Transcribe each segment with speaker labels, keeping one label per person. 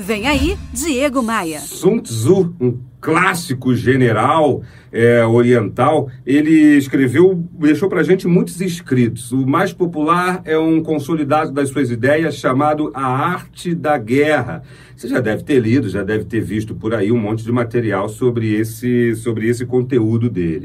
Speaker 1: Vem aí, Diego Maia.
Speaker 2: Sun Tzu, um clássico general é, oriental, ele escreveu, deixou para gente muitos escritos. O mais popular é um consolidado das suas ideias chamado A Arte da Guerra. Você já deve ter lido, já deve ter visto por aí um monte de material sobre esse, sobre esse conteúdo dele.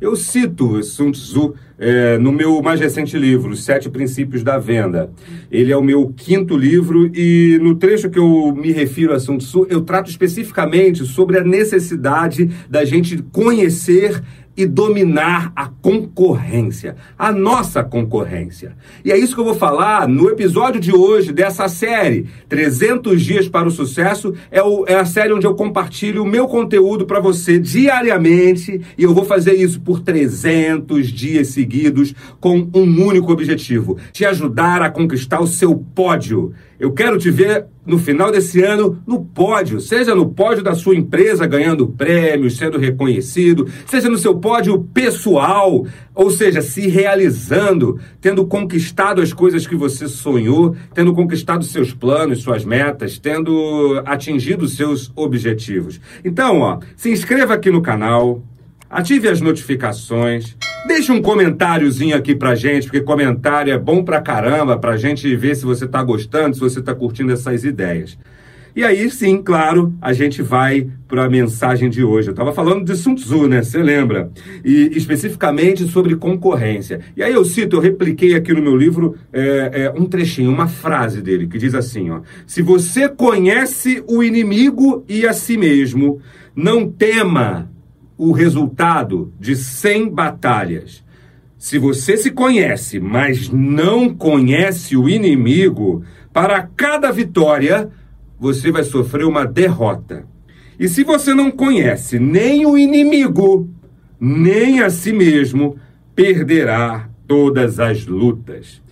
Speaker 2: Eu cito Sun Tzu é, no meu mais recente livro, Sete Princípios da Venda. Ele é o meu quinto livro e no trecho que eu me refiro a Sun Tzu, eu trato especificamente sobre a necessidade da gente conhecer e dominar a concorrência, a nossa concorrência. E é isso que eu vou falar no episódio de hoje dessa série, 300 Dias para o Sucesso. É, o, é a série onde eu compartilho o meu conteúdo para você diariamente e eu vou fazer isso por 300 dias seguidos com um único objetivo: te ajudar a conquistar o seu pódio. Eu quero te ver no final desse ano no pódio, seja no pódio da sua empresa ganhando prêmios, sendo reconhecido, seja no seu pódio pessoal, ou seja, se realizando, tendo conquistado as coisas que você sonhou, tendo conquistado seus planos, suas metas, tendo atingido seus objetivos. Então, ó, se inscreva aqui no canal, ative as notificações. Deixa um comentáriozinho aqui pra gente, porque comentário é bom pra caramba, pra gente ver se você tá gostando, se você tá curtindo essas ideias. E aí, sim, claro, a gente vai para a mensagem de hoje. Eu estava falando de Sun Tzu, né? Você lembra? E especificamente sobre concorrência. E aí eu cito, eu repliquei aqui no meu livro é, é, um trechinho, uma frase dele, que diz assim: ó, Se você conhece o inimigo e a si mesmo, não tema o resultado de 100 batalhas. Se você se conhece, mas não conhece o inimigo, para cada vitória você vai sofrer uma derrota. E se você não conhece nem o inimigo, nem a si mesmo, perderá todas as lutas.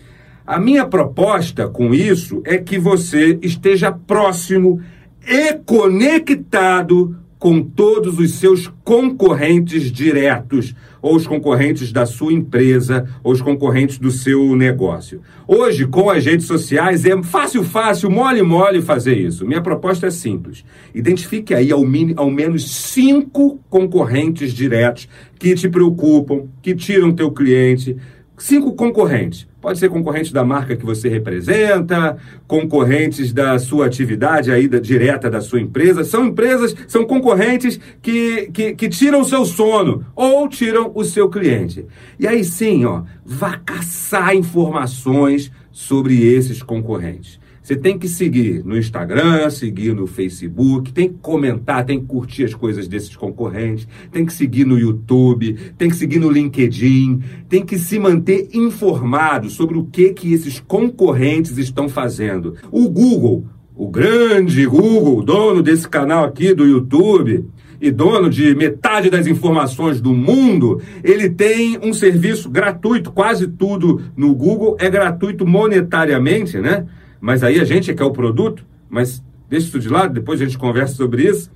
Speaker 2: A minha proposta com isso é que você esteja próximo e conectado com todos os seus concorrentes diretos, ou os concorrentes da sua empresa, ou os concorrentes do seu negócio. Hoje, com as redes sociais, é fácil, fácil, mole, mole fazer isso. Minha proposta é simples. Identifique aí ao, ao menos cinco concorrentes diretos que te preocupam, que tiram teu cliente, cinco concorrentes. Pode ser concorrente da marca que você representa, concorrentes da sua atividade aí da, direta da sua empresa. São empresas, são concorrentes que, que, que tiram o seu sono ou tiram o seu cliente. E aí sim, ó, vá caçar informações sobre esses concorrentes. Você tem que seguir no Instagram, seguir no Facebook, tem que comentar, tem que curtir as coisas desses concorrentes, tem que seguir no YouTube, tem que seguir no LinkedIn, tem que se manter informado sobre o que que esses concorrentes estão fazendo. O Google, o grande Google, dono desse canal aqui do YouTube, e dono de metade das informações do mundo, ele tem um serviço gratuito, quase tudo no Google é gratuito monetariamente, né? Mas aí a gente é que é o produto, mas deixa isso de lado, depois a gente conversa sobre isso.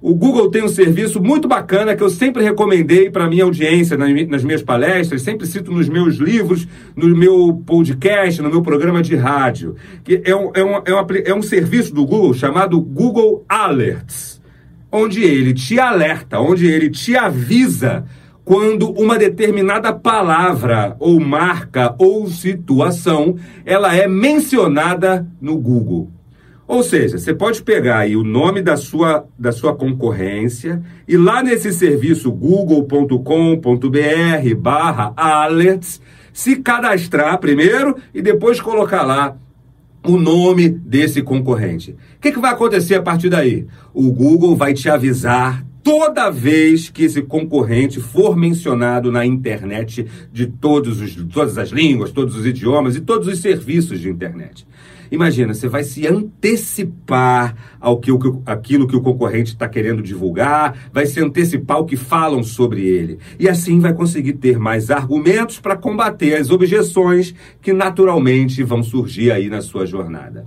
Speaker 2: O Google tem um serviço muito bacana que eu sempre recomendei para minha audiência nas minhas palestras, sempre cito nos meus livros, no meu podcast, no meu programa de rádio, que é um, é um, é um, é um serviço do Google chamado Google Alerts, onde ele te alerta, onde ele te avisa quando uma determinada palavra ou marca ou situação ela é mencionada no Google. Ou seja, você pode pegar aí o nome da sua, da sua concorrência e lá nesse serviço google.com.br barra alerts se cadastrar primeiro e depois colocar lá o nome desse concorrente. O que, que vai acontecer a partir daí? O Google vai te avisar toda vez que esse concorrente for mencionado na internet de todos os, todas as línguas, todos os idiomas e todos os serviços de internet. Imagina, você vai se antecipar ao que, aquilo que o concorrente está querendo divulgar, vai se antecipar o que falam sobre ele. E assim vai conseguir ter mais argumentos para combater as objeções que naturalmente vão surgir aí na sua jornada.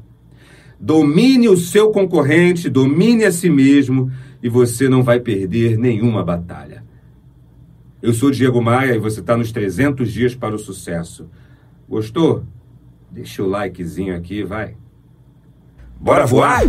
Speaker 2: Domine o seu concorrente, domine a si mesmo e você não vai perder nenhuma batalha. Eu sou Diego Maia e você está nos 300 dias para o sucesso. Gostou? Deixa o likezinho aqui, vai. Bora voar?